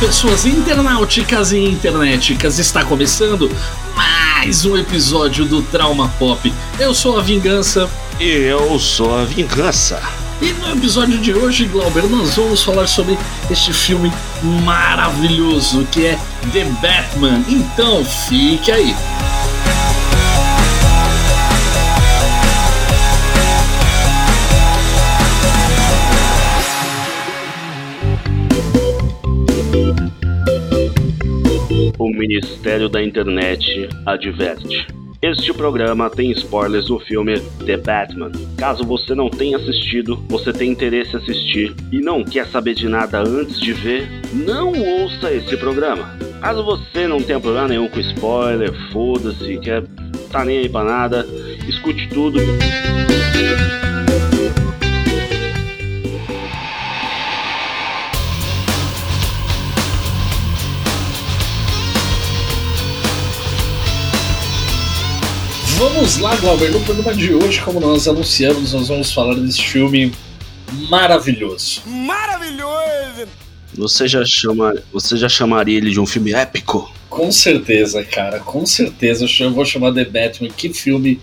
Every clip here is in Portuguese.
pessoas internauticas e internéticas, está começando mais um episódio do Trauma Pop. Eu sou a Vingança. E eu sou a Vingança. E no episódio de hoje, Glauber, nós vamos falar sobre este filme maravilhoso que é The Batman. Então fique aí. Ministério da Internet adverte. Este programa tem spoilers do filme The Batman. Caso você não tenha assistido, você tem interesse em assistir e não quer saber de nada antes de ver, não ouça esse programa. Caso você não tenha problema nenhum com spoiler, foda-se, quer tá nem aí pra nada, escute tudo. Vamos lá, Glauber. No programa de hoje, como nós anunciamos, nós vamos falar desse filme maravilhoso. Maravilhoso! Você já chama, você já chamaria ele de um filme épico? Com certeza, cara, com certeza. Eu vou chamar The Batman. Que filme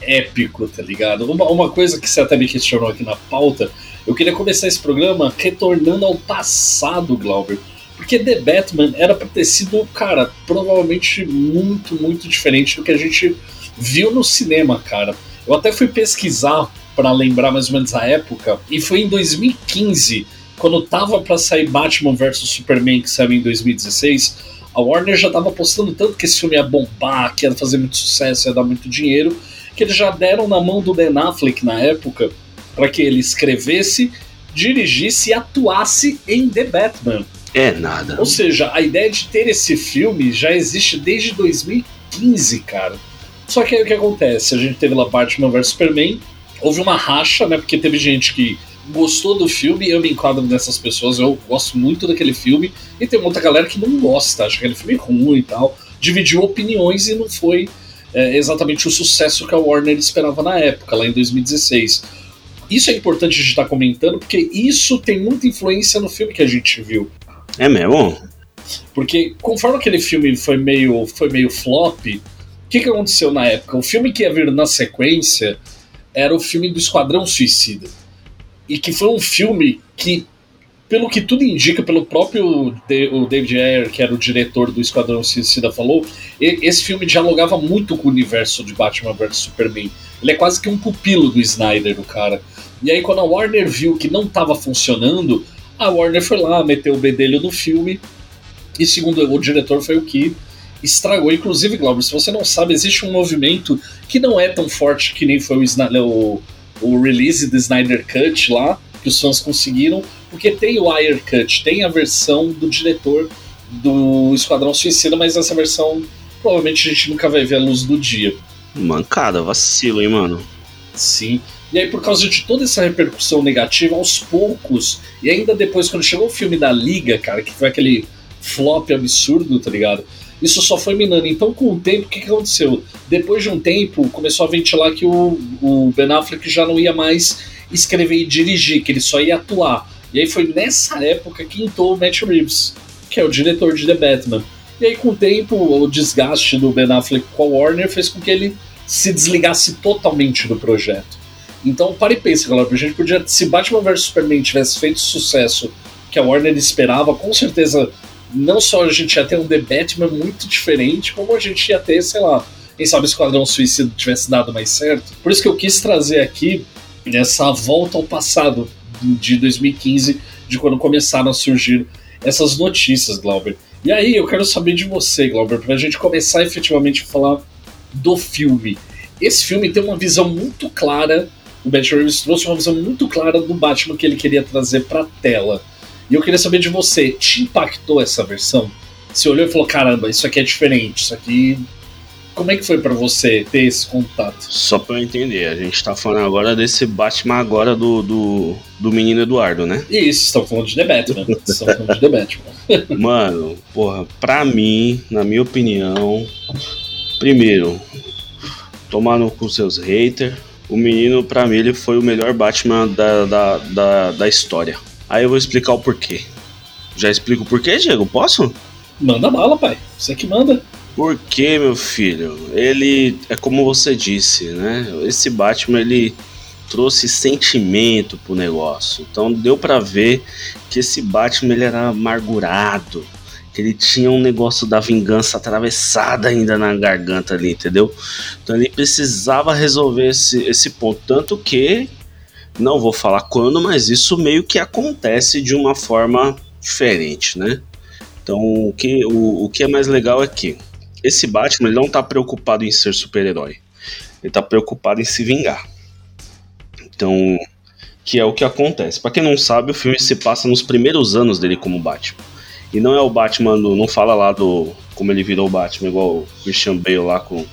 épico, tá ligado? Uma, uma coisa que você até me questionou aqui na pauta, eu queria começar esse programa retornando ao passado, Glauber. Porque The Batman era pra ter sido, cara, provavelmente muito, muito diferente do que a gente viu no cinema, cara. Eu até fui pesquisar para lembrar mais ou menos a época, e foi em 2015, quando tava para sair Batman vs Superman, que saiu em 2016. A Warner já tava apostando tanto que esse filme ia bombar, que ia fazer muito sucesso, ia dar muito dinheiro, que eles já deram na mão do Ben Affleck na época para que ele escrevesse, dirigisse e atuasse em The Batman. É nada. Ou seja, a ideia de ter esse filme já existe desde 2015, cara. Só que aí o que acontece? A gente teve lá Batman vs Superman, houve uma racha, né? Porque teve gente que gostou do filme, eu me enquadro nessas pessoas, eu gosto muito daquele filme, e tem muita galera que não gosta, acha aquele filme ruim e tal, dividiu opiniões e não foi é, exatamente o sucesso que a Warner esperava na época, lá em 2016. Isso é importante a gente estar tá comentando, porque isso tem muita influência no filme que a gente viu. É mesmo? Porque conforme aquele filme foi meio, foi meio flop, o que, que aconteceu na época? O filme que ia vir na sequência era o filme do Esquadrão Suicida. E que foi um filme que, pelo que tudo indica, pelo próprio o David Ayer, que era o diretor do Esquadrão Suicida, falou, esse filme dialogava muito com o universo de Batman vs Superman. Ele é quase que um pupilo do Snyder, o cara. E aí, quando a Warner viu que não estava funcionando, a Warner foi lá, meteu o bedelho no filme. E segundo o diretor, foi o que estragou. Inclusive, Glauber, se você não sabe, existe um movimento que não é tão forte que nem foi o, o, o release do Snyder Cut lá, que os fãs conseguiram, porque tem o Wire Cut, tem a versão do diretor do Esquadrão Suicida, mas essa versão provavelmente a gente nunca vai ver a luz do dia. Mancada, vacilo, hein, mano? Sim. E aí, por causa de toda essa repercussão negativa, aos poucos, e ainda depois, quando chegou o filme da Liga, cara, que foi aquele flop absurdo, tá ligado? Isso só foi minando. Então, com o tempo, o que, aconteceu? Depois de um tempo, começou a ventilar que o, o Ben Affleck já não ia mais escrever e dirigir, que ele só ia atuar. E aí foi nessa época que entrou o Matt Reeves, que é o diretor de The Batman. E aí, com o tempo, o desgaste do Ben Affleck com a Warner fez com que ele se desligasse totalmente do projeto. Então, para e pensa, galera, a gente podia, se Batman vs Superman tivesse feito sucesso que a Warner esperava, com certeza não só a gente ia ter um The Batman muito diferente, como a gente ia ter, sei lá, quem sabe o Esquadrão Suicida tivesse dado mais certo. Por isso que eu quis trazer aqui essa volta ao passado de 2015, de quando começaram a surgir essas notícias, Glauber. E aí eu quero saber de você, Glauber, para a gente começar efetivamente a falar do filme. Esse filme tem uma visão muito clara, o Matt Reeves trouxe uma visão muito clara do Batman que ele queria trazer para a tela. E eu queria saber de você, te impactou essa versão? Você olhou e falou, caramba, isso aqui é diferente, isso aqui. Como é que foi para você ter esse contato? Só pra eu entender, a gente tá falando agora desse Batman agora do, do, do menino Eduardo, né? Isso, estão falando de The Batman. estão falando de The Batman. Mano, porra, pra mim, na minha opinião, primeiro, tomando com seus haters, o menino, pra mim, ele foi o melhor Batman da, da, da, da história. Aí eu vou explicar o porquê. Já explico por quê, Diego? Posso? Manda bala, pai. Você que manda. Porque, meu filho, ele é como você disse, né? Esse Batman ele trouxe sentimento pro negócio. Então deu para ver que esse Batman ele era amargurado, que ele tinha um negócio da vingança atravessada ainda na garganta ali, entendeu? Então ele precisava resolver esse, esse ponto, tanto que não vou falar quando, mas isso meio que acontece de uma forma diferente, né? Então o que, o, o que é mais legal é que esse Batman ele não tá preocupado em ser super-herói. Ele tá preocupado em se vingar. Então, que é o que acontece. Para quem não sabe, o filme se passa nos primeiros anos dele como Batman. E não é o Batman, do, não fala lá do como ele virou o Batman, igual o Christian Bale lá com,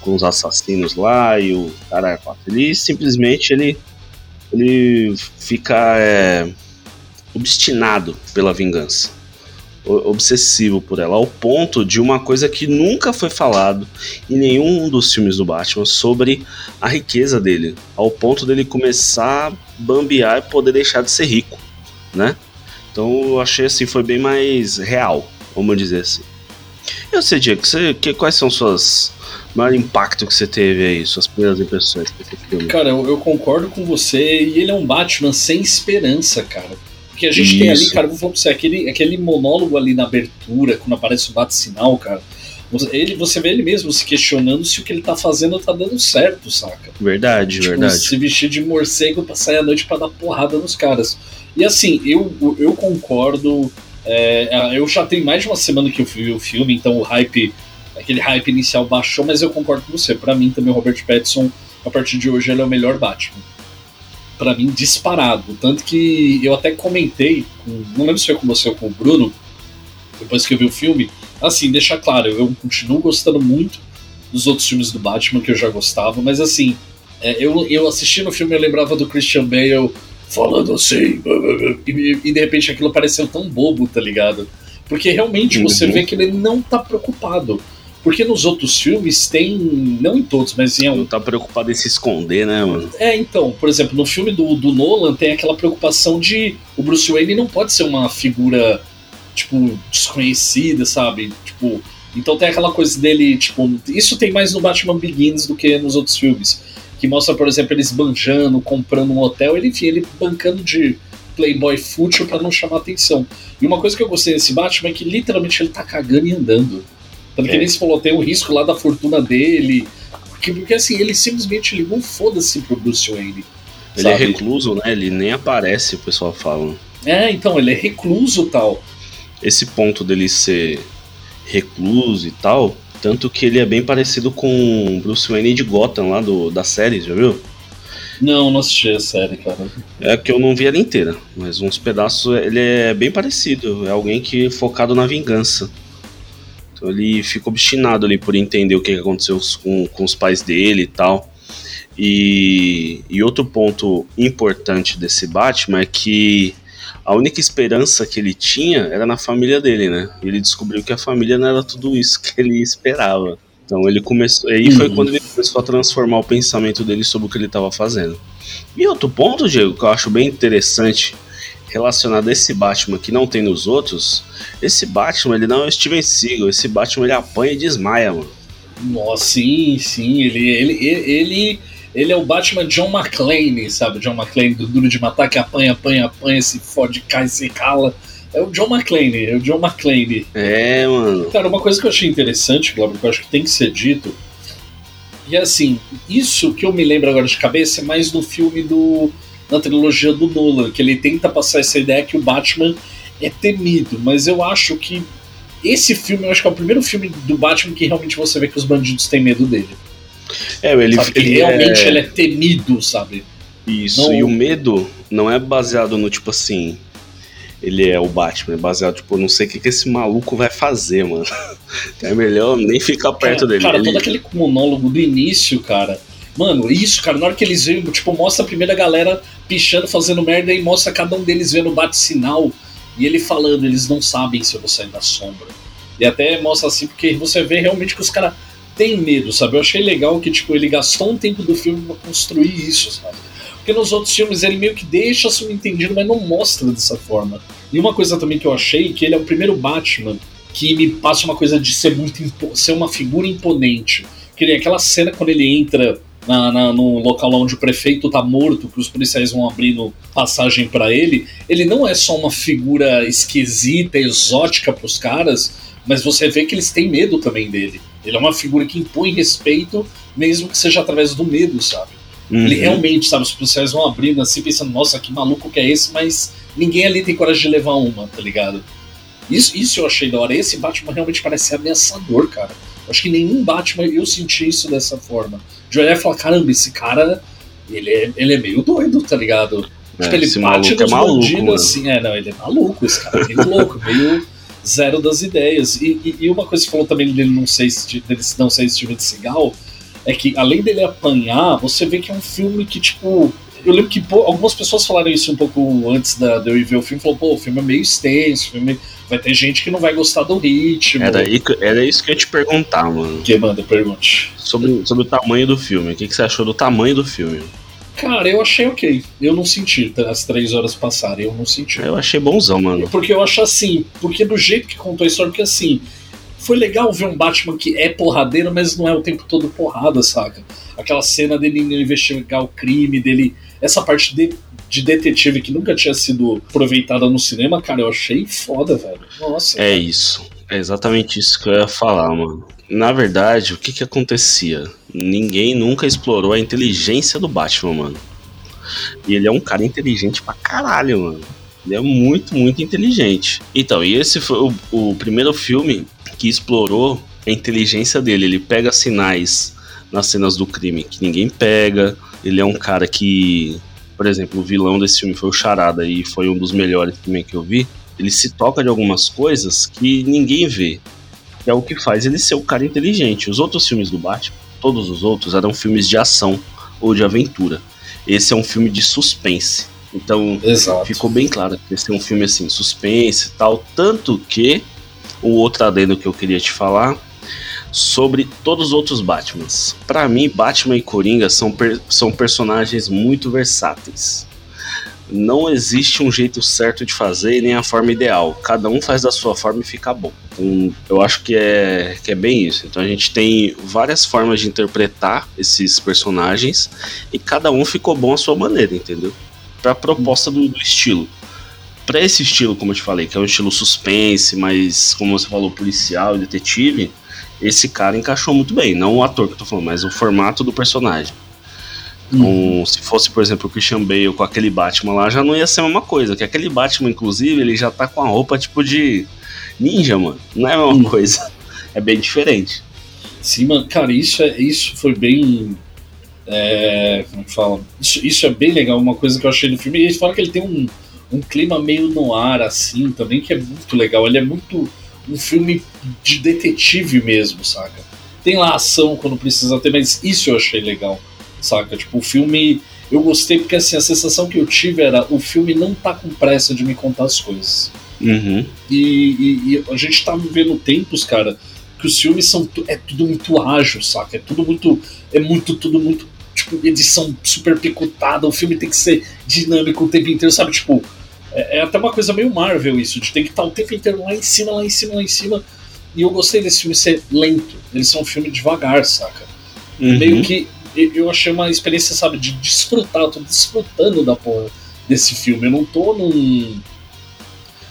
com os assassinos lá e o cara. Ele simplesmente ele, ele fica é, obstinado pela vingança obsessivo por ela, ao ponto de uma coisa que nunca foi falado em nenhum dos filmes do Batman sobre a riqueza dele, ao ponto dele começar a bambear e poder deixar de ser rico, né? Então eu achei assim, foi bem mais real, vamos dizer assim. Eu sei, Diego, você, que, quais são suas maior impacto que você teve aí, suas primeiras impressões desse filme? Cara, eu, eu concordo com você e ele é um Batman sem esperança, cara. Porque a gente Isso. tem ali, cara, vou falar pra você, aquele, aquele monólogo ali na abertura, quando aparece o bate-sinal, cara. Ele, você vê ele mesmo se questionando se o que ele tá fazendo tá dando certo, saca? Verdade, tipo, verdade. Se vestir de morcego pra sair à noite pra dar porrada nos caras. E assim, eu, eu concordo. É, eu já tenho mais de uma semana que eu vi o filme, então o hype, aquele hype inicial baixou, mas eu concordo com você. Para mim também o Robert Pattinson, a partir de hoje, ele é o melhor Batman para mim disparado. Tanto que eu até comentei, não lembro se foi com você ou com o Bruno, depois que eu vi o filme, assim, deixar claro, eu continuo gostando muito dos outros filmes do Batman que eu já gostava, mas assim, é, eu, eu assisti no filme eu lembrava do Christian Bale falando assim, e, e de repente aquilo pareceu tão bobo, tá ligado? Porque realmente uhum. você vê que ele não tá preocupado. Porque nos outros filmes tem. Não em todos, mas em. Não tá preocupado em se esconder, né, mano? É, então, por exemplo, no filme do, do Nolan tem aquela preocupação de. O Bruce Wayne não pode ser uma figura, tipo, desconhecida, sabe? Tipo. Então tem aquela coisa dele, tipo. Isso tem mais no Batman Begins do que nos outros filmes. Que mostra, por exemplo, eles banjando, comprando um hotel, ele, enfim, ele bancando de playboy fútil para não chamar atenção. E uma coisa que eu gostei desse Batman é que literalmente ele tá cagando e andando. Tanto que é. nem se falou, tem o risco lá da fortuna dele. Porque, porque assim, ele simplesmente ligou foda-se pro Bruce Wayne. Ele é sabe? é recluso, né? Ele nem aparece, o pessoal fala. É, então, ele é recluso tal. Esse ponto dele ser recluso e tal, tanto que ele é bem parecido com Bruce Wayne de Gotham lá do, da série, já viu? Não, não assisti a série, cara. É que eu não vi ela inteira, mas uns pedaços ele é bem parecido. É alguém que é focado na vingança. Então ele fica obstinado ali por entender o que aconteceu com, com os pais dele e tal. E, e outro ponto importante desse Batman é que a única esperança que ele tinha era na família dele, né? E ele descobriu que a família não era tudo isso que ele esperava. Então ele começou. Aí foi uhum. quando ele começou a transformar o pensamento dele sobre o que ele estava fazendo. E outro ponto, Diego, que eu acho bem interessante relacionado a esse Batman que não tem nos outros, esse Batman ele não é o Steven Seagal, esse Batman ele apanha e desmaia, mano. Nossa, sim, sim, ele, ele, ele, ele é o Batman John McClane, sabe? John McClane do Duro de Matar, que apanha, apanha, apanha, se fode, cai, se cala. É o John McClane, é o John McClane. É, mano. Cara, uma coisa que eu achei interessante, Glauber, que eu acho que tem que ser dito, e assim, isso que eu me lembro agora de cabeça é mais do filme do na trilogia do Nolan, que ele tenta passar essa ideia que o Batman é temido, mas eu acho que esse filme, eu acho que é o primeiro filme do Batman que realmente você vê que os bandidos têm medo dele. É, ele, sabe, ele realmente é... ele é temido, sabe? Isso, não... e o medo não é baseado no tipo assim, ele é o Batman, é baseado, tipo, não sei o que, que esse maluco vai fazer, mano. É melhor nem ficar perto é, dele. Cara, ele... todo aquele monólogo do início, cara. Mano, isso, cara, na hora que eles veem, tipo, mostra a primeira galera pichando, fazendo merda e mostra cada um deles vendo o bate-sinal e ele falando, eles não sabem se eu vou sair da sombra. E até mostra assim, porque você vê realmente que os caras têm medo, sabe? Eu achei legal que, tipo, ele gastou um tempo do filme pra construir isso, sabe? Porque nos outros filmes ele meio que deixa subentendido, mas não mostra dessa forma. E uma coisa também que eu achei, que ele é o primeiro Batman que me passa uma coisa de ser muito ser uma figura imponente. Que nem aquela cena quando ele entra na, na, no local onde o prefeito tá morto, que os policiais vão abrindo passagem para ele, ele não é só uma figura esquisita, exótica pros caras, mas você vê que eles têm medo também dele. Ele é uma figura que impõe respeito, mesmo que seja através do medo, sabe? Uhum. Ele realmente, sabe, os policiais vão abrindo assim, pensando, nossa, que maluco que é esse, mas ninguém ali tem coragem de levar uma, tá ligado? Isso, isso eu achei da hora. Esse Batman realmente parece ameaçador, cara. Acho que nenhum Batman eu senti isso dessa forma. De olhar e falar, caramba, esse cara, ele é, ele é meio doido, tá ligado? É, tipo, ele bate nos é maluco, bandidos assim. É, não, ele é maluco, esse cara é meio louco, meio zero das ideias. E, e, e, uma coisa que você falou também dele não ser, dele não ser Steven Seagal é que além dele apanhar, você vê que é um filme que, tipo. Eu lembro que pô, algumas pessoas falaram isso um pouco antes da, de eu ver o filme. Falou, pô, o filme é meio extenso, filme vai ter gente que não vai gostar do ritmo. Era, aí, era isso que eu ia te perguntar, mano. Que manda, pergunte. Sobre, sobre o tamanho do filme. O que, que você achou do tamanho do filme? Cara, eu achei ok. Eu não senti as três horas passarem, eu não senti. Eu achei bonzão, mano. Porque eu acho assim, porque do jeito que contou a história, porque assim, foi legal ver um Batman que é porradeiro, mas não é o tempo todo porrada, saca? Aquela cena dele investigar o crime, dele. Essa parte de, de detetive que nunca tinha sido aproveitada no cinema, cara, eu achei foda, velho. Nossa. É cara. isso. É exatamente isso que eu ia falar, mano. Na verdade, o que que acontecia? Ninguém nunca explorou a inteligência do Batman, mano. E ele é um cara inteligente pra caralho, mano. Ele é muito, muito inteligente. Então, e esse foi o, o primeiro filme que explorou a inteligência dele. Ele pega sinais nas cenas do crime que ninguém pega. Ele é um cara que, por exemplo, o vilão desse filme foi o Charada e foi um dos melhores também que eu vi. Ele se toca de algumas coisas que ninguém vê. Que é o que faz ele ser o cara inteligente. Os outros filmes do Batman, todos os outros, eram filmes de ação ou de aventura. Esse é um filme de suspense. Então Exato. ficou bem claro que esse é um filme assim, suspense e tal. Tanto que o outro adendo que eu queria te falar sobre todos os outros Batmans. Para mim, Batman e Coringa são, per são personagens muito versáteis. Não existe um jeito certo de fazer nem a forma ideal. Cada um faz da sua forma e fica bom. Então, eu acho que é, que é bem isso. Então a gente tem várias formas de interpretar esses personagens e cada um ficou bom à sua maneira, entendeu? Para a proposta do, do estilo para esse estilo, como eu te falei, que é um estilo suspense, mas como você falou, policial, detetive, esse cara encaixou muito bem. Não o ator que eu tô falando, mas o formato do personagem. Uhum. se fosse, por exemplo, o Christian Bale com aquele Batman lá, já não ia ser a mesma coisa. Que aquele Batman, inclusive, ele já tá com a roupa tipo de ninja, mano. Não é a mesma uhum. coisa. É bem diferente. Sim, mano, cara, isso, é, isso foi bem. É, como fala? Isso, isso é bem legal, uma coisa que eu achei do filme. E eles falam que ele tem um, um clima meio no ar assim também que é muito legal. Ele é muito um filme de detetive mesmo, saca? Tem lá ação quando precisa ter, mas isso eu achei legal, saca? Tipo, o filme eu gostei porque assim a sensação que eu tive era o filme não tá com pressa de me contar as coisas. Uhum. E, e, e, a gente tá vivendo tempos, cara, que os filmes são é tudo muito ágil, saca? É tudo muito é muito tudo muito tipo edição super picotada. O filme tem que ser dinâmico o tempo inteiro, sabe? Tipo é, é, até uma coisa meio Marvel isso, de ter que estar o tempo inteiro lá em cima, lá em cima, lá em cima. E eu gostei desse filme ser lento. Eles são um filme devagar, saca? Uhum. Meio que eu achei uma experiência, sabe, de desfrutar, eu tô desfrutando da porra desse filme. Eu não tô num.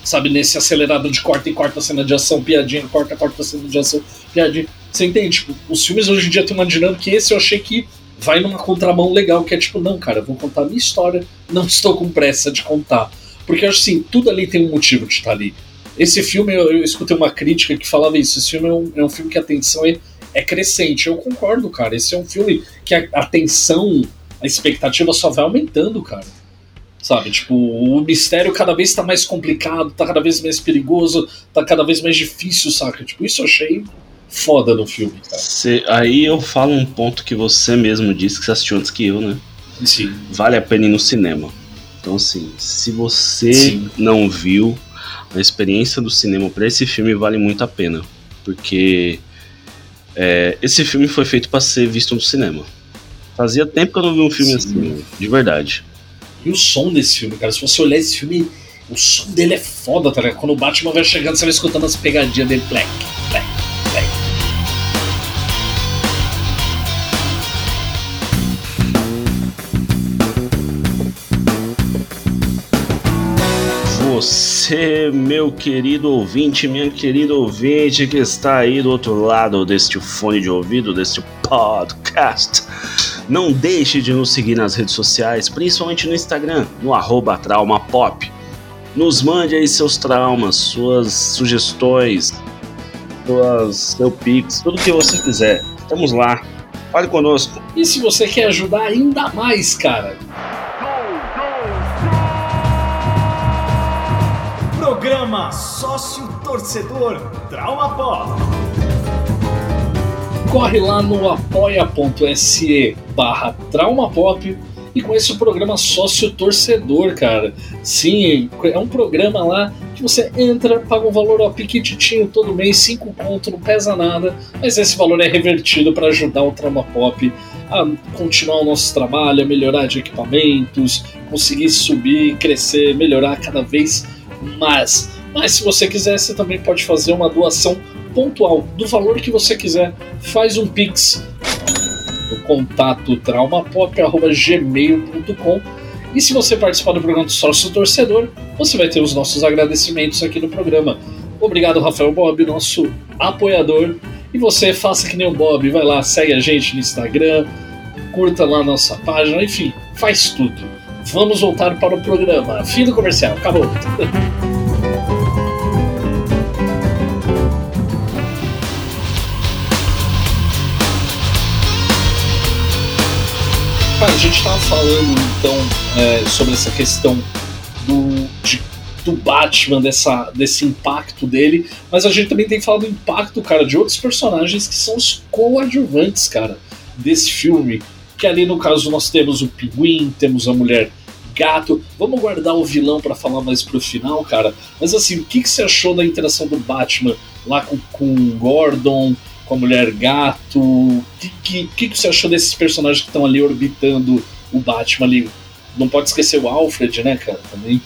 Sabe, nesse acelerado de corta e corta cena de ação, piadinha, corta, corta cena de ação, piadinha. Você entende? Tipo, os filmes hoje em dia têm uma dinâmica que esse eu achei que vai numa contramão legal, que é tipo, não, cara, eu vou contar a minha história, não estou com pressa de contar. Porque eu acho assim, tudo ali tem um motivo de estar ali. Esse filme, eu, eu escutei uma crítica que falava isso. Esse filme é um, é um filme que a tensão é, é crescente. Eu concordo, cara. Esse é um filme que a, a tensão, a expectativa só vai aumentando, cara. Sabe? Tipo, o mistério cada vez está mais complicado, tá cada vez mais perigoso, tá cada vez mais difícil, saca? Tipo, isso eu achei foda no filme, cara. Cê, aí eu falo um ponto que você mesmo disse que você assistiu antes que eu, né? Sim. Vale a pena ir no cinema. Então, assim, se você Sim. não viu, a experiência do cinema para esse filme vale muito a pena. Porque é, esse filme foi feito para ser visto no cinema. Fazia tempo que eu não vi um filme Sim. assim, de verdade. E o som desse filme, cara, se você olhar esse filme, o som dele é foda, tá ligado? Quando o Batman vai chegando, você vai escutando as pegadinhas dele, plec, plec, Você, meu querido ouvinte, minha querida ouvinte que está aí do outro lado deste fone de ouvido, deste podcast. Não deixe de nos seguir nas redes sociais, principalmente no Instagram, no arroba traumapop. Nos mande aí seus traumas, suas sugestões, suas, seu pix, tudo que você quiser. Estamos lá. Fale conosco. E se você quer ajudar ainda mais, cara, Programa Sócio Torcedor Trauma Pop. Corre lá no apoia.se barra traumapop e conheça o programa Sócio Torcedor, cara. Sim, é um programa lá que você entra, paga um valor ó, piquititinho todo mês, 5 conto, não pesa nada, mas esse valor é revertido para ajudar o Trauma Pop a continuar o nosso trabalho, a melhorar de equipamentos, conseguir subir, crescer, melhorar cada vez mas, mas se você quiser, você também pode fazer uma doação pontual do valor que você quiser. Faz um pix no contato traumapop@gmail.com e se você participar do programa do Sócio Torcedor, você vai ter os nossos agradecimentos aqui no programa. Obrigado, Rafael Bob, nosso apoiador. E você faça que nem o Bob, vai lá, segue a gente no Instagram, curta lá a nossa página, enfim, faz tudo. Vamos voltar para o programa. Fim do comercial, acabou. A gente estava falando então é, sobre essa questão do, de, do Batman, dessa, desse impacto dele, mas a gente também tem falado do impacto, cara, de outros personagens que são os coadjuvantes, cara, desse filme que ali no caso nós temos o Pinguim, temos a Mulher Gato. Vamos guardar o vilão para falar mais pro final, cara. Mas assim, o que, que você achou da interação do Batman lá com, com o Gordon, com a Mulher Gato? O que, que, que, que você achou desses personagens que estão ali orbitando o Batman ali? Não pode esquecer o Alfred, né, cara, também.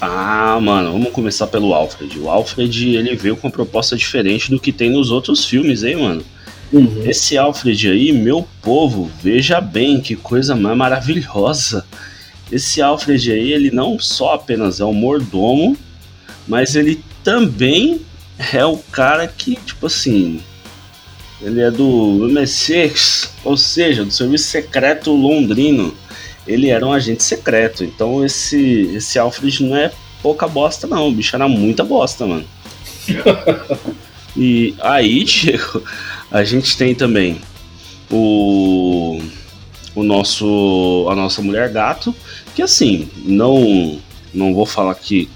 Ah, mano, vamos começar pelo Alfred. O Alfred, ele veio com uma proposta diferente do que tem nos outros filmes, hein, mano? Uhum. Esse Alfred aí, meu povo, veja bem que coisa mais maravilhosa. Esse Alfred aí, ele não só apenas é um mordomo, mas ele também é o cara que, tipo assim, ele é do MSX, ou seja, do Serviço Secreto Londrino. Ele era um agente secreto, então esse, esse Alfred não é pouca bosta não, o bicho era muita bosta, mano. e aí, Diego, a gente tem também o o nosso a nossa mulher gato, que assim, não não vou falar que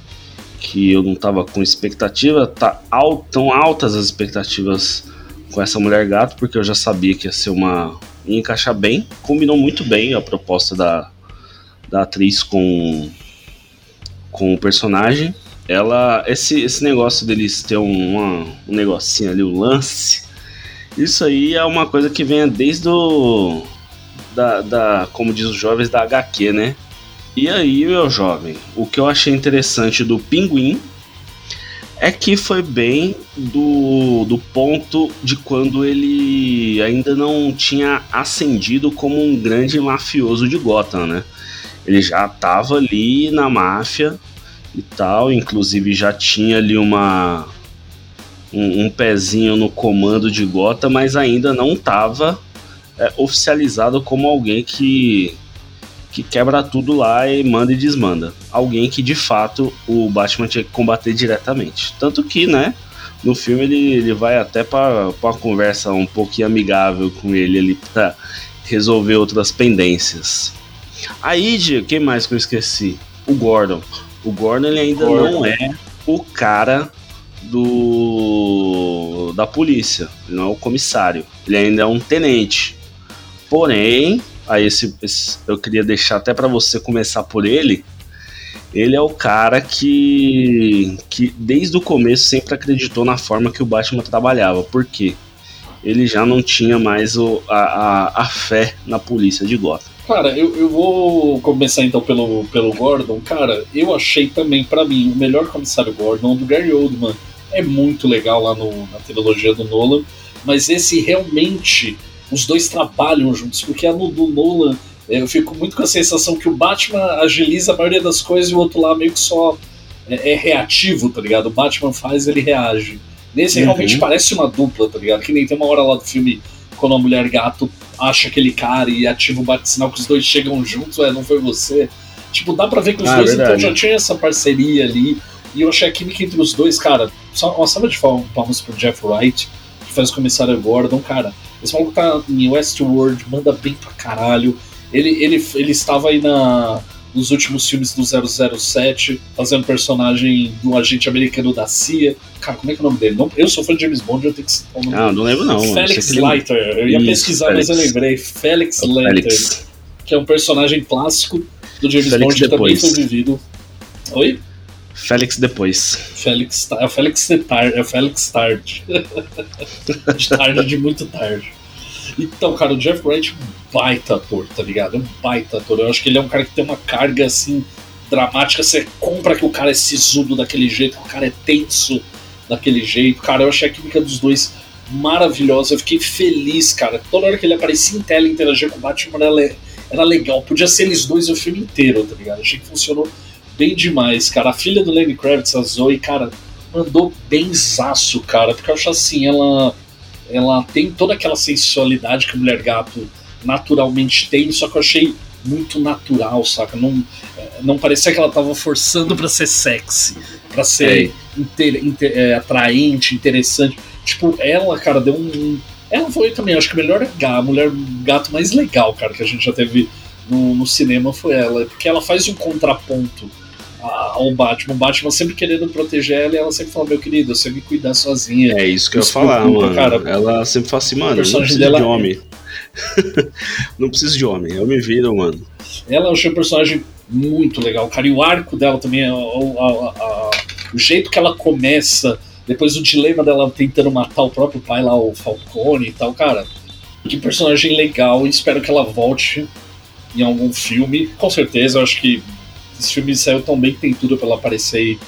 que eu não tava com expectativa, tá tão altas as expectativas com essa mulher gato, porque eu já sabia que ia ser uma ia encaixar bem, combinou muito bem a proposta da, da atriz com com o personagem. Ela esse esse negócio deles ter um, uma, um negocinho ali, o um lance isso aí é uma coisa que vem desde o. Da, da, como diz os jovens, da HQ, né? E aí, meu jovem, o que eu achei interessante do Pinguim é que foi bem do, do ponto de quando ele ainda não tinha ascendido como um grande mafioso de Gotham, né? Ele já estava ali na máfia e tal, inclusive já tinha ali uma, um, um pezinho no comando de Gota, mas ainda não estava é, oficializado como alguém que, que quebra tudo lá e manda e desmanda. Alguém que de fato o Batman tinha que combater diretamente. Tanto que, né? No filme ele, ele vai até para uma conversa um pouquinho amigável com ele ali para resolver outras pendências. Aí, quem mais que eu esqueci? O Gordon. O Gordon ele ainda Gordon. não é o cara do da polícia, ele não é o comissário, ele ainda é um tenente. Porém, aí esse, esse eu queria deixar até para você começar por ele. Ele é o cara que, que desde o começo sempre acreditou na forma que o Batman trabalhava. Por quê? ele já não tinha mais o, a, a, a fé na polícia de Gotham. Cara, eu, eu vou começar então pelo, pelo Gordon. Cara, eu achei também, para mim, o melhor comissário Gordon do Gary Oldman. É muito legal lá no, na trilogia do Nolan, mas esse realmente, os dois trabalham juntos, porque a no, do Nolan, eu fico muito com a sensação que o Batman agiliza a maioria das coisas e o outro lá meio que só é, é reativo, tá ligado? O Batman faz, ele reage. Nesse uhum. realmente parece uma dupla, tá ligado? Que nem tem uma hora lá do filme quando a mulher gato acha aquele cara e ativa o bate-sinal que os dois chegam juntos, é, não foi você. Tipo, dá pra ver que os ah, dois então, já tinham essa parceria ali. E eu achei a química entre os dois, cara. Só uma salva de palmas pro Jeff Wright, que faz o comissário Gordon, cara. Esse maluco tá em Westworld, manda bem pra caralho. Ele, ele, ele estava aí na, nos últimos filmes do 007, fazendo personagem do agente americano da CIA. Cara, como é que é o nome dele? Não, eu sou fã de James Bond, eu tenho que citar o nome Ah, não lembro não. Felix Leiter. Eu ia Isso, pesquisar, Felix. mas eu lembrei. Felix é Leiter. Que é um personagem clássico do James Felix Bond, que também foi vivido. Oi? Félix depois. Félix, é o Félix de tarde, é o Félix tarde. de tarde, de muito tarde. Então, cara, o Jeff Wright é um baita ator, tá ligado? É um baita ator. Eu acho que ele é um cara que tem uma carga assim dramática. Você compra que o cara é sisudo daquele jeito, que o cara é tenso daquele jeito. Cara, eu achei a química dos dois maravilhosa. Eu fiquei feliz, cara. Toda hora que ele aparecia em tela e interagia com o Batman era, era legal. Podia ser eles dois o filme inteiro, tá ligado? Achei que funcionou bem demais, cara. A filha do Lenny Kravitz, a Zoe, cara, mandou benzaço, cara. Porque eu acho assim, ela ela tem toda aquela sensualidade que a Mulher Gato naturalmente tem, só que eu achei muito natural, saca? Não, não parecia que ela tava forçando para ser sexy, para ser inter, inter, é, atraente, interessante. Tipo, ela, cara, deu um. Ela foi também, acho que a melhor a mulher gato mais legal, cara, que a gente já teve no, no cinema foi ela, porque ela faz um contraponto ao Batman. O Batman sempre querendo proteger ela e ela sempre fala, meu querido, você me cuidar sozinha. É isso que eu ia falar, mano. Cara, ela sempre fala assim, mano, não precisa dela... de homem. não preciso de homem, eu me viro, mano. Ela achei um personagem muito legal, cara. E o arco dela também, a, a, a, o jeito que ela começa, depois o dilema dela tentando matar o próprio pai lá, o Falcone e tal, cara. Que personagem legal, espero que ela volte em algum filme. Com certeza, eu acho que esse filme saiu tão bem que tem tudo para ela aparecer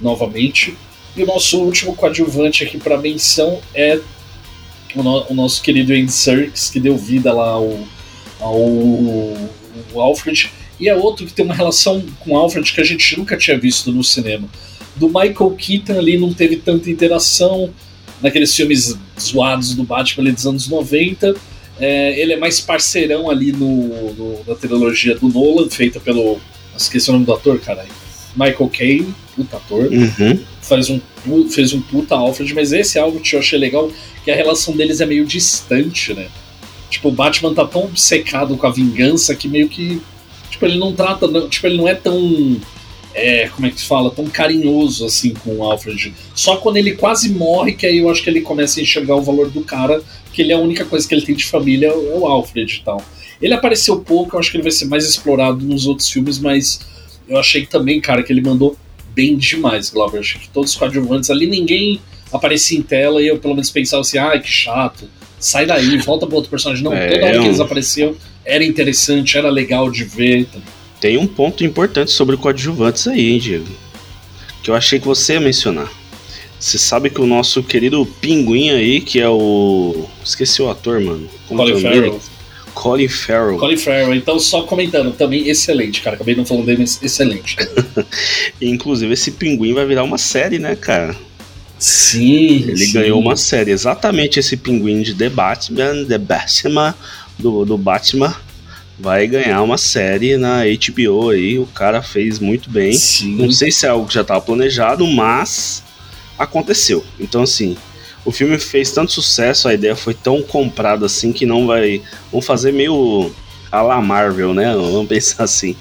novamente. E o nosso último coadjuvante aqui para menção é o, no, o, nosso querido Andy Serkis, que deu vida lá ao, ao, ao Alfred. E é outro que tem uma relação com Alfred que a gente nunca tinha visto no cinema. Do Michael Keaton ali não teve tanta interação naqueles filmes zoados do Batman ali dos anos 90. É, ele é mais parceirão ali no, no, na trilogia do Nolan, feita pelo Esqueci o nome do ator, caralho. Michael Caine, puta ator. Uhum. Faz um, fez um puta Alfred, mas esse Alfred eu achei legal que a relação deles é meio distante, né? Tipo, o Batman tá tão obcecado com a vingança que meio que. Tipo, ele não trata. Tipo, ele não é tão. É, como é que se fala? Tão carinhoso assim com o Alfred. Só quando ele quase morre, que aí eu acho que ele começa a enxergar o valor do cara, que ele é a única coisa que ele tem de família é o Alfred e tal. Ele apareceu pouco, eu acho que ele vai ser mais explorado nos outros filmes, mas eu achei também, cara, que ele mandou bem demais, Glauber. Acho que todos os coadjuvantes ali, ninguém aparecia em tela e eu pelo menos pensava assim, ai, que chato, sai daí, volta para outro personagem. Não, é, toda hora que eles apareciam era interessante, era legal de ver. Tem um ponto importante sobre coadjuvantes aí, hein, Diego? Que eu achei que você ia mencionar. Você sabe que o nosso querido Pinguim aí, que é o. Esqueci o ator, mano. Como Colin Farrell. Colin Farrell. Colin Farrell, então só comentando, também excelente, cara. Acabei não falando dele, mas excelente. Inclusive, esse pinguim vai virar uma série, né, cara? Sim. Ele sim. ganhou uma série. Exatamente esse pinguim de The Batman, The Batman, do, do Batman, vai ganhar uma série na HBO aí. O cara fez muito bem. Sim. Não sei se é algo que já estava planejado, mas aconteceu. Então, assim, o filme fez tanto sucesso, a ideia foi tão comprada assim que não vai. Vamos fazer meio a la Marvel, né? Vamos pensar assim.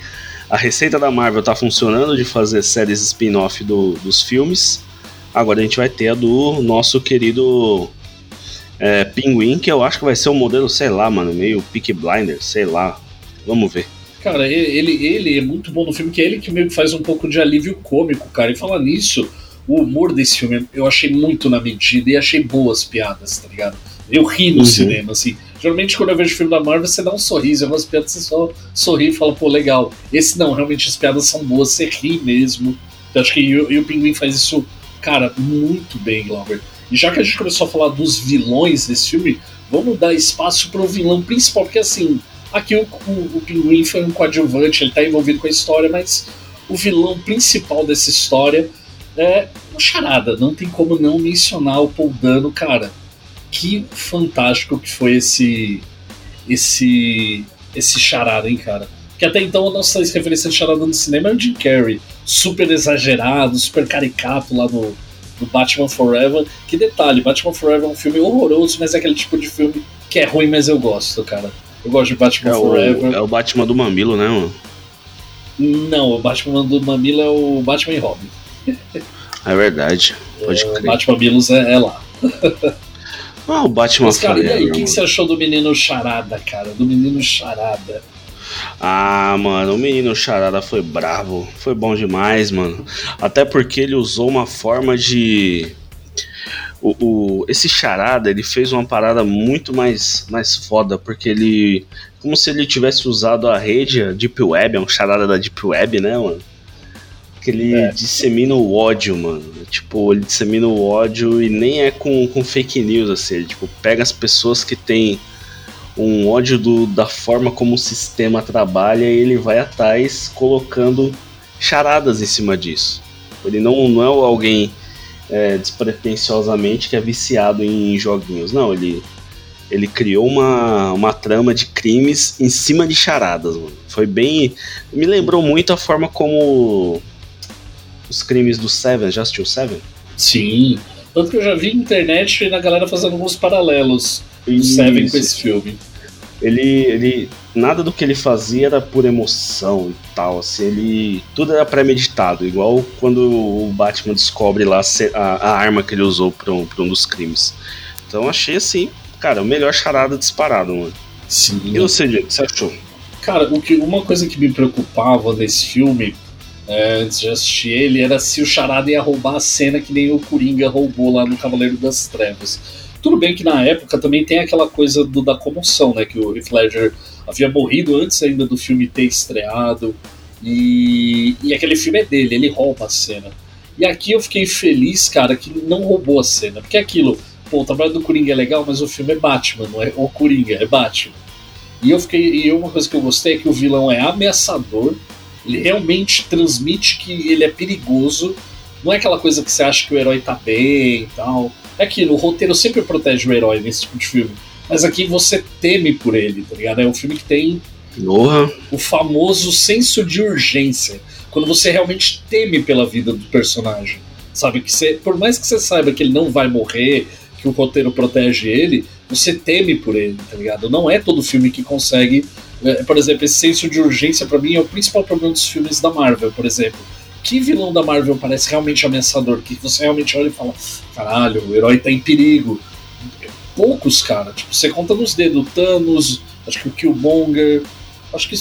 A receita da Marvel tá funcionando de fazer séries spin-off do, dos filmes. Agora a gente vai ter a do nosso querido é, Pinguim, que eu acho que vai ser um modelo, sei lá, mano, meio Peak Blinder, sei lá. Vamos ver. Cara, ele, ele é muito bom no filme, que é ele que meio que faz um pouco de alívio cômico, cara. E falar nisso, o humor desse filme eu achei muito na medida e achei boas piadas, tá ligado? Eu ri no uhum. cinema, assim. Geralmente quando eu vejo filme da Marvel, você dá um sorriso, algumas piadas você só sorri e fala, pô, legal. Esse não, realmente as piadas são boas, você ri mesmo. Eu acho que e, e o Pinguim faz isso, cara, muito bem, Glauber. E já que a gente começou a falar dos vilões desse filme, vamos dar espaço pro vilão principal, porque assim, aqui o, o, o Pinguim foi um coadjuvante, ele tá envolvido com a história, mas o vilão principal dessa história é o Charada. Não tem como não mencionar o Paul Dano, cara que fantástico que foi esse esse esse charada, hein, cara. Que até então a nossa referência de charada no cinema é o Jim Carrey, super exagerado, super caricato lá no, no Batman Forever. Que detalhe, Batman Forever é um filme horroroso, mas é aquele tipo de filme que é ruim, mas eu gosto, cara. Eu gosto de Batman é Forever. O, é o Batman do Mamilo, né, mano? Não, o Batman do Mamilo é o Batman e Robin. É verdade. Pode é, Batman Mamilos é, é lá. Ah, o Batman Mas, cara, e aí, o que, que você achou do menino Charada, cara? Do menino Charada? Ah, mano, o menino Charada foi bravo. Foi bom demais, mano. Até porque ele usou uma forma de. O, o, esse charada ele fez uma parada muito mais, mais foda, porque ele. Como se ele tivesse usado a rede, a Deep Web, é um charada da Deep Web, né, mano? que ele é. dissemina o ódio, mano. Tipo, ele dissemina o ódio e nem é com, com fake news, assim. Ele, tipo, pega as pessoas que têm um ódio do, da forma como o sistema trabalha e ele vai atrás colocando charadas em cima disso. Ele não, não é alguém é, despretensiosamente que é viciado em joguinhos. Não, ele, ele criou uma, uma trama de crimes em cima de charadas, mano. Foi bem. Me lembrou muito a forma como os crimes do Seven. Já assistiu Seven? Sim. Tanto que eu já vi na internet e na galera fazendo alguns paralelos do Seven com esse filme. Ele, ele. Nada do que ele fazia era por emoção e tal. Assim, ele. Tudo era premeditado, igual quando o Batman descobre lá a, a arma que ele usou para um, pra um dos crimes. Então achei assim, cara, o melhor charada disparado, mano. Sim. E você, Diego, o que você achou? Cara, o que, uma coisa que me preocupava nesse filme é, antes de assistir ele, era se o Charada ia roubar a cena que nem o Coringa roubou lá no Cavaleiro das Trevas. Tudo bem que na época também tem aquela coisa do, da comoção, né? Que o Heath Ledger havia morrido antes ainda do filme ter estreado. E, e aquele filme é dele, ele rouba a cena. E aqui eu fiquei feliz, cara, que não roubou a cena. Porque é aquilo, pô, o trabalho do Coringa é legal, mas o filme é Batman, não é o Coringa, é Batman. E eu fiquei. E uma coisa que eu gostei é que o vilão é ameaçador, ele realmente transmite que ele é perigoso. Não é aquela coisa que você acha que o herói tá bem e tal. É aquilo, o roteiro sempre protege o herói nesse tipo de filme. Mas aqui você teme por ele, tá ligado? É um filme que tem Porra. o famoso senso de urgência. Quando você realmente teme pela vida do personagem. Sabe? Que você, por mais que você saiba que ele não vai morrer, que o roteiro protege ele, você teme por ele, tá ligado? Não é todo filme que consegue é, por exemplo, esse senso de urgência para mim é o principal problema dos filmes da Marvel, por exemplo. Que vilão da Marvel parece realmente ameaçador? Que você realmente olha e fala: caralho, o herói tá em perigo. Poucos, cara. Tipo, você conta nos dedos: Thanos, acho que o Killmonger. Acho que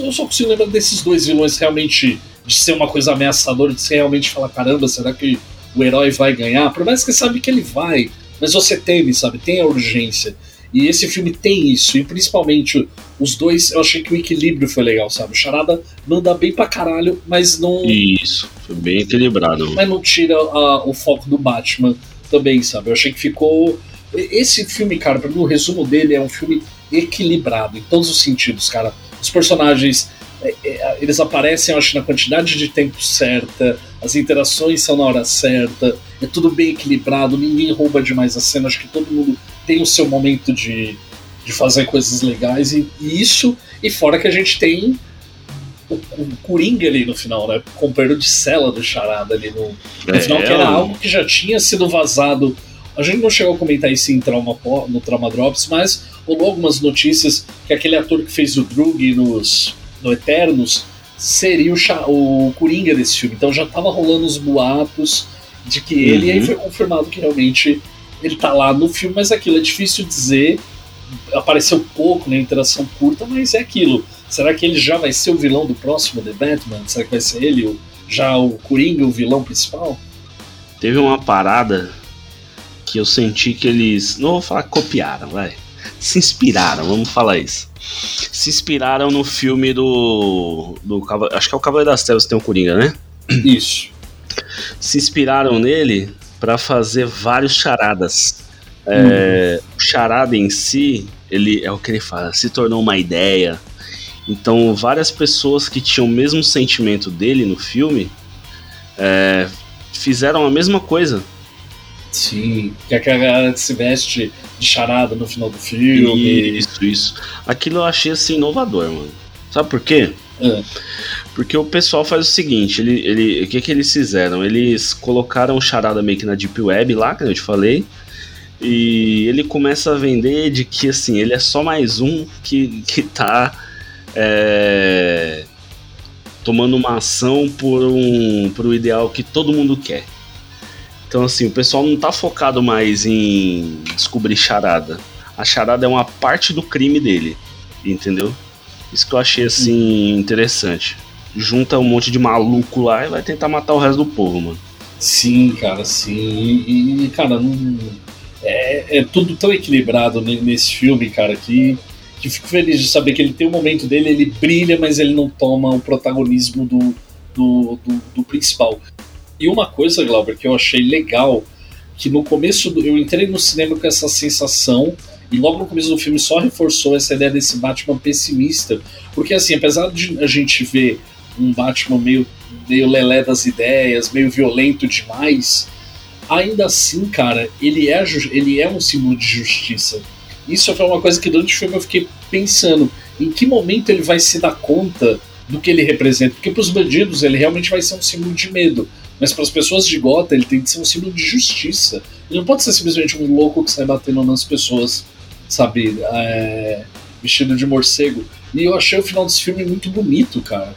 eu só consigo lembrar desses dois vilões realmente de ser uma coisa ameaçadora, de você realmente falar: caramba, será que o herói vai ganhar? Por mais que você sabe que ele vai, mas você teme, sabe? Tem a urgência. E esse filme tem isso, e principalmente os dois, eu achei que o equilíbrio foi legal, sabe? O Charada manda bem pra caralho, mas não. Isso, foi bem equilibrado. Mas não tira a, o foco do Batman também, sabe? Eu achei que ficou. Esse filme, cara, pra mim, o resumo dele é um filme equilibrado em todos os sentidos, cara. Os personagens é, é, eles aparecem, eu acho, na quantidade de tempo certa, as interações são na hora certa, é tudo bem equilibrado, ninguém rouba demais a cena, acho que todo mundo tem o seu momento de, de fazer coisas legais, e, e isso, e fora que a gente tem o, o Coringa ali no final, né? O companheiro de cela do Charada ali no, no é, final, que era algo que já tinha sido vazado. A gente não chegou a comentar isso em Trauma, no Trauma Drops, mas rolou algumas notícias que aquele ator que fez o Drug nos no Eternos seria o, o Coringa desse filme. Então já tava rolando os boatos de que ele, uhum. e aí foi confirmado que realmente ele tá lá no filme, mas aquilo é difícil dizer. Apareceu pouco na né, interação curta, mas é aquilo. Será que ele já vai ser o vilão do próximo The Batman? Será que vai ser ele, já o Coringa, o vilão principal? Teve uma parada que eu senti que eles. Não vou falar copiaram, vai. Se inspiraram, vamos falar isso. Se inspiraram no filme do. do acho que é o Cavaleiro das Trevas que tem o Coringa, né? Isso. Se inspiraram nele para fazer vários charadas. É, uhum. O charada em si, ele é o que ele fala, se tornou uma ideia. Então, várias pessoas que tinham o mesmo sentimento dele no filme é, fizeram a mesma coisa. Sim, que aquela se veste de charada no final do filme. Isso, isso. Aquilo eu achei assim inovador, mano. Sabe por quê? É. Porque o pessoal faz o seguinte, ele, ele, o que, que eles fizeram? Eles colocaram o charada meio que na Deep Web lá, que eu te falei, e ele começa a vender de que assim, ele é só mais um que, que tá é, tomando uma ação por um, por um ideal que todo mundo quer. Então, assim, o pessoal não tá focado mais em descobrir charada. A charada é uma parte do crime dele, entendeu? Isso que eu achei, assim, interessante. Junta um monte de maluco lá e vai tentar matar o resto do povo, mano. Sim, cara, sim. E, cara, não... é, é tudo tão equilibrado nesse filme, cara, que que fico feliz de saber que ele tem um momento dele, ele brilha, mas ele não toma o protagonismo do, do, do, do principal. E uma coisa, Glauber, que eu achei legal, que no começo do, eu entrei no cinema com essa sensação e logo no começo do filme só reforçou essa ideia desse Batman pessimista, porque assim, apesar de a gente ver um Batman meio meio lelé das ideias, meio violento demais, ainda assim, cara, ele é ele é um símbolo de justiça. Isso foi uma coisa que durante o filme eu fiquei pensando, em que momento ele vai se dar conta do que ele representa, porque para os bandidos ele realmente vai ser um símbolo de medo, mas para as pessoas de Gota ele tem que ser um símbolo de justiça. Ele não pode ser simplesmente um louco que sai batendo nas pessoas, sabe, é, vestido de morcego. E eu achei o final desse filme muito bonito, cara.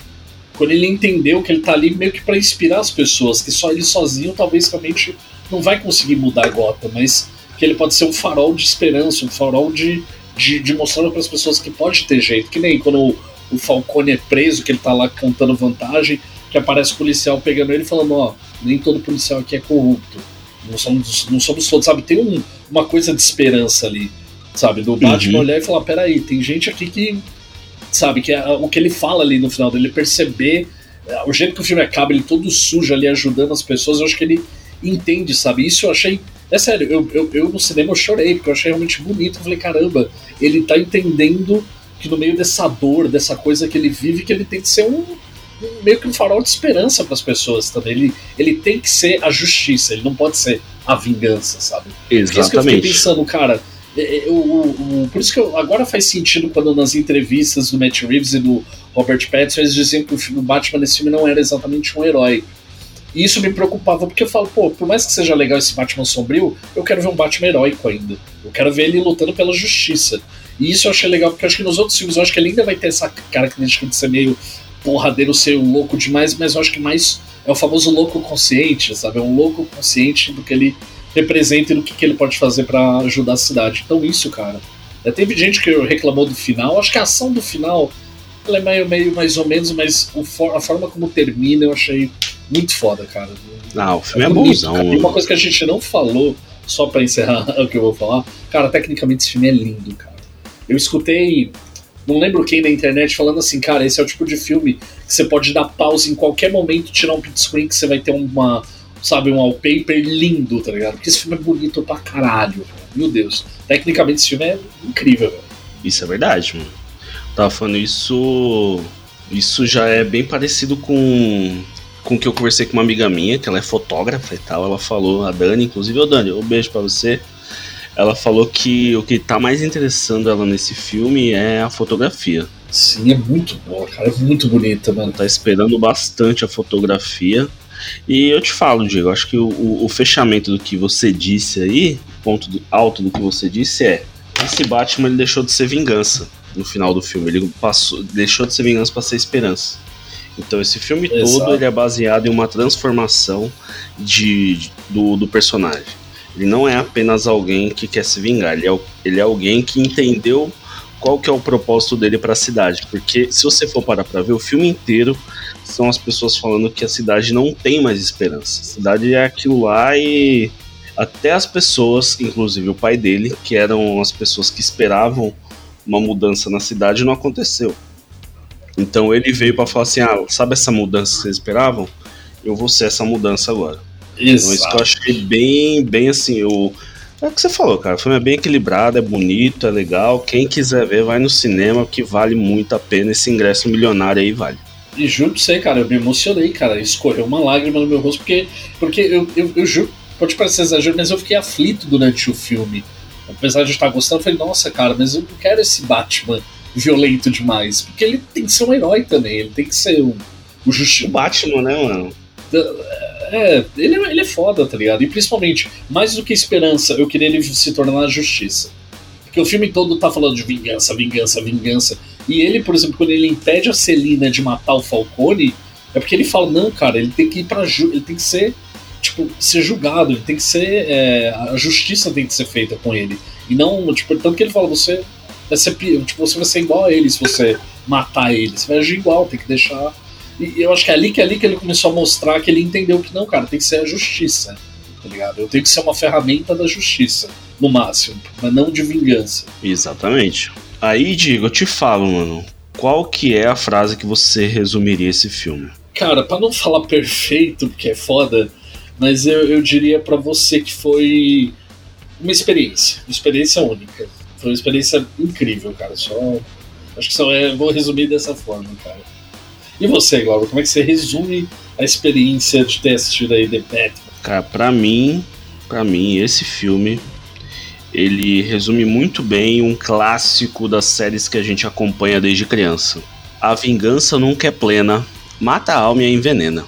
Quando ele entendeu que ele tá ali meio que para inspirar as pessoas, que só ele sozinho talvez realmente não vai conseguir mudar a Gota, mas que ele pode ser um farol de esperança, um farol de, de, de mostrar para as pessoas que pode ter jeito. Que nem quando o, o Falcone é preso, que ele tá lá cantando vantagem, que aparece o policial pegando ele falando, ó, nem todo policial aqui é corrupto. Não somos, não somos todos, sabe? Tem um, uma coisa de esperança ali, sabe? Do Batman uhum. olhar e falar, peraí, tem gente aqui que, sabe, que é, o que ele fala ali no final dele, perceber é, o jeito que o filme acaba, ele todo sujo ali ajudando as pessoas, eu acho que ele entende, sabe? Isso eu achei. É sério, eu, eu, eu no cinema eu chorei, porque eu achei realmente bonito. Eu falei, caramba, ele tá entendendo que no meio dessa dor, dessa coisa que ele vive, que ele tem que ser um, um meio que um farol de esperança para as pessoas também. Ele, ele tem que ser a justiça, ele não pode ser a vingança, sabe? Exatamente. Por isso que eu fiquei pensando, cara, é, é, o, o, por isso que eu, agora faz sentido quando nas entrevistas do Matt Reeves e do Robert Pattinson eles diziam que o Batman nesse filme não era exatamente um herói. E isso me preocupava, porque eu falo, pô, por mais que seja legal esse Batman sombrio, eu quero ver um Batman heróico ainda. Eu quero ver ele lutando pela justiça. E isso eu achei legal, porque eu acho que nos outros filmes eu acho que ele ainda vai ter essa característica de ser meio porradeiro, ser um louco demais, mas eu acho que mais é o famoso louco consciente, sabe? É um louco consciente do que ele representa e do que, que ele pode fazer para ajudar a cidade. Então isso, cara. Já teve gente que reclamou do final, acho que a ação do final ela é meio, meio mais ou menos, mas o, a forma como termina eu achei muito foda, cara. Ah, o filme é, é bonzão. E uma coisa que a gente não falou, só para encerrar o que eu vou falar, cara, tecnicamente esse filme é lindo, cara. Eu escutei, não lembro quem na internet falando assim, cara, esse é o tipo de filme que você pode dar pausa em qualquer momento, tirar um pit screen que você vai ter uma, sabe, um wallpaper lindo, tá ligado? Porque esse filme é bonito pra caralho, meu Deus. Tecnicamente esse filme é incrível, velho. Isso é verdade, mano. Tava falando isso. Isso já é bem parecido com com que eu conversei com uma amiga minha, que ela é fotógrafa e tal, ela falou, a Dani, inclusive, ô Dani, um beijo para você. Ela falou que o que tá mais interessando ela nesse filme é a fotografia. Sim, é muito boa, cara, é muito bonita, mano. Tá esperando bastante a fotografia. E eu te falo, Diego, acho que o, o, fechamento do que você disse aí, ponto do, alto do que você disse é: esse Batman ele deixou de ser vingança no final do filme, ele passou, deixou de ser vingança para ser esperança. Então esse filme Exato. todo ele é baseado em uma transformação de, do, do personagem. Ele não é apenas alguém que quer se vingar, ele é, ele é alguém que entendeu qual que é o propósito dele para a cidade. Porque se você for parar para ver o filme inteiro, são as pessoas falando que a cidade não tem mais esperança. A cidade é aquilo lá e Até as pessoas, inclusive o pai dele, que eram as pessoas que esperavam uma mudança na cidade, não aconteceu. Então ele veio para falar assim: ah, sabe essa mudança que vocês esperavam? Eu vou ser essa mudança agora. Isso. Então isso que eu achei bem, bem assim, o. É o que você falou, cara. O filme é bem equilibrado, é bonito, é legal. Quem quiser ver, vai no cinema, que vale muito a pena. Esse ingresso milionário aí vale. E juro pra você, cara, eu me emocionei, cara. Escorreu uma lágrima no meu rosto, porque, porque eu, eu, eu juro, pode parecer exagero, mas eu fiquei aflito durante o filme. Apesar de estar gostando, eu falei, nossa, cara, mas eu não quero esse Batman violento demais. Porque ele tem que ser um herói também, ele tem que ser um, o justiça. Batman, né, mano? É, ele, ele é foda, tá ligado? E principalmente, mais do que esperança, eu queria ele se tornar a justiça. Porque o filme todo tá falando de vingança, vingança, vingança. E ele, por exemplo, quando ele impede a Celina de matar o Falcone, é porque ele fala, não, cara, ele tem que ir pra ele tem que ser, tipo, ser julgado, ele tem que ser. É, a justiça tem que ser feita com ele. E não, tipo, tanto que ele fala, você vai ser tipo, você vai ser igual a ele se você matar ele. Você vai agir igual, tem que deixar e eu acho que é ali que, é ali que ele começou a mostrar que ele entendeu que não, cara, tem que ser a justiça. Tá ligado? Eu tenho que ser uma ferramenta da justiça, no máximo, mas não de vingança. Exatamente. Aí, Diego, eu te falo, mano. Qual que é a frase que você resumiria esse filme? Cara, para não falar perfeito, porque é foda, mas eu, eu diria para você que foi uma experiência, uma experiência única. Foi uma experiência incrível, cara. Só acho que só é, vou resumir dessa forma, cara. E você, Glauber, como é que você resume a experiência de ter assistido aí The Batman? Cara, pra mim, para mim, esse filme ele resume muito bem um clássico das séries que a gente acompanha desde criança. A vingança nunca é plena, mata a alma e a envenena.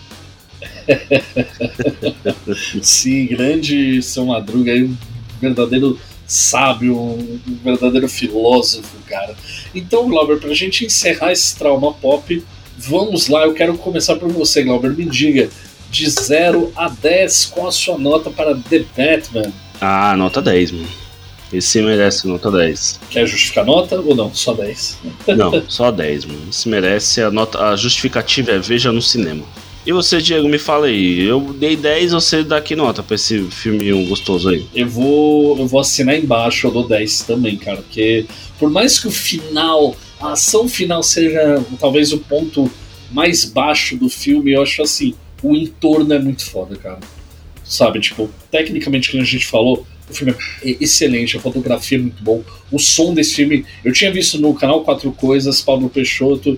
Sim, grande São Madruga, um verdadeiro sábio, um verdadeiro filósofo, cara. Então, Glauber, pra gente encerrar esse trauma pop, Vamos lá, eu quero começar por você, Glauber. Me diga, de 0 a 10, qual a sua nota para The Batman? Ah, nota 10, mano. Esse merece nota 10. Quer justificar a nota ou não? Só 10? Não, só 10, mano. Esse merece a nota. A justificativa é veja no cinema. E você, Diego, me fala aí. Eu dei 10, você dá que nota pra esse filme gostoso aí? Eu vou, eu vou assinar embaixo, eu dou 10 também, cara. Porque por mais que o final a ação final seja talvez o ponto mais baixo do filme, eu acho assim, o entorno é muito foda, cara. Sabe, tipo, tecnicamente, como a gente falou, o filme é excelente, a fotografia é muito bom, o som desse filme, eu tinha visto no canal Quatro Coisas, Pablo Peixoto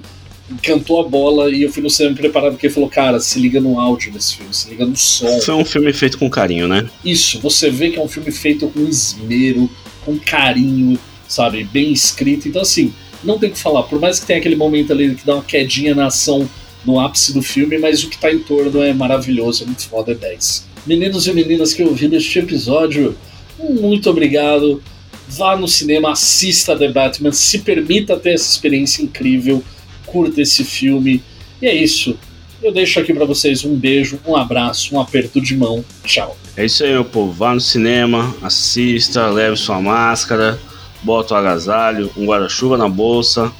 cantou a bola e eu fui no cinema preparado porque ele falou, cara, se liga no áudio desse filme, se liga no som. Foi um filme feito com carinho, né? Isso, você vê que é um filme feito com esmero, com carinho, sabe, bem escrito, então assim, não tem o que falar. Por mais que tenha aquele momento ali que dá uma quedinha na ação no ápice do filme, mas o que tá em torno é maravilhoso, é muito foda, é 10. Meninos e meninas que ouviram este episódio, muito obrigado. Vá no cinema, assista The Batman, se permita ter essa experiência incrível, curta esse filme. E é isso. Eu deixo aqui para vocês um beijo, um abraço, um aperto de mão. Tchau. É isso aí, meu povo. Vá no cinema, assista, leve sua máscara bota o agasalho, um guarda-chuva na bolsa,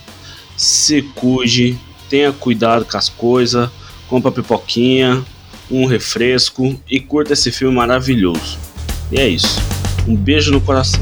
se cuide, tenha cuidado com as coisas, compra pipoquinha, um refresco e curta esse filme maravilhoso. E é isso. Um beijo no coração.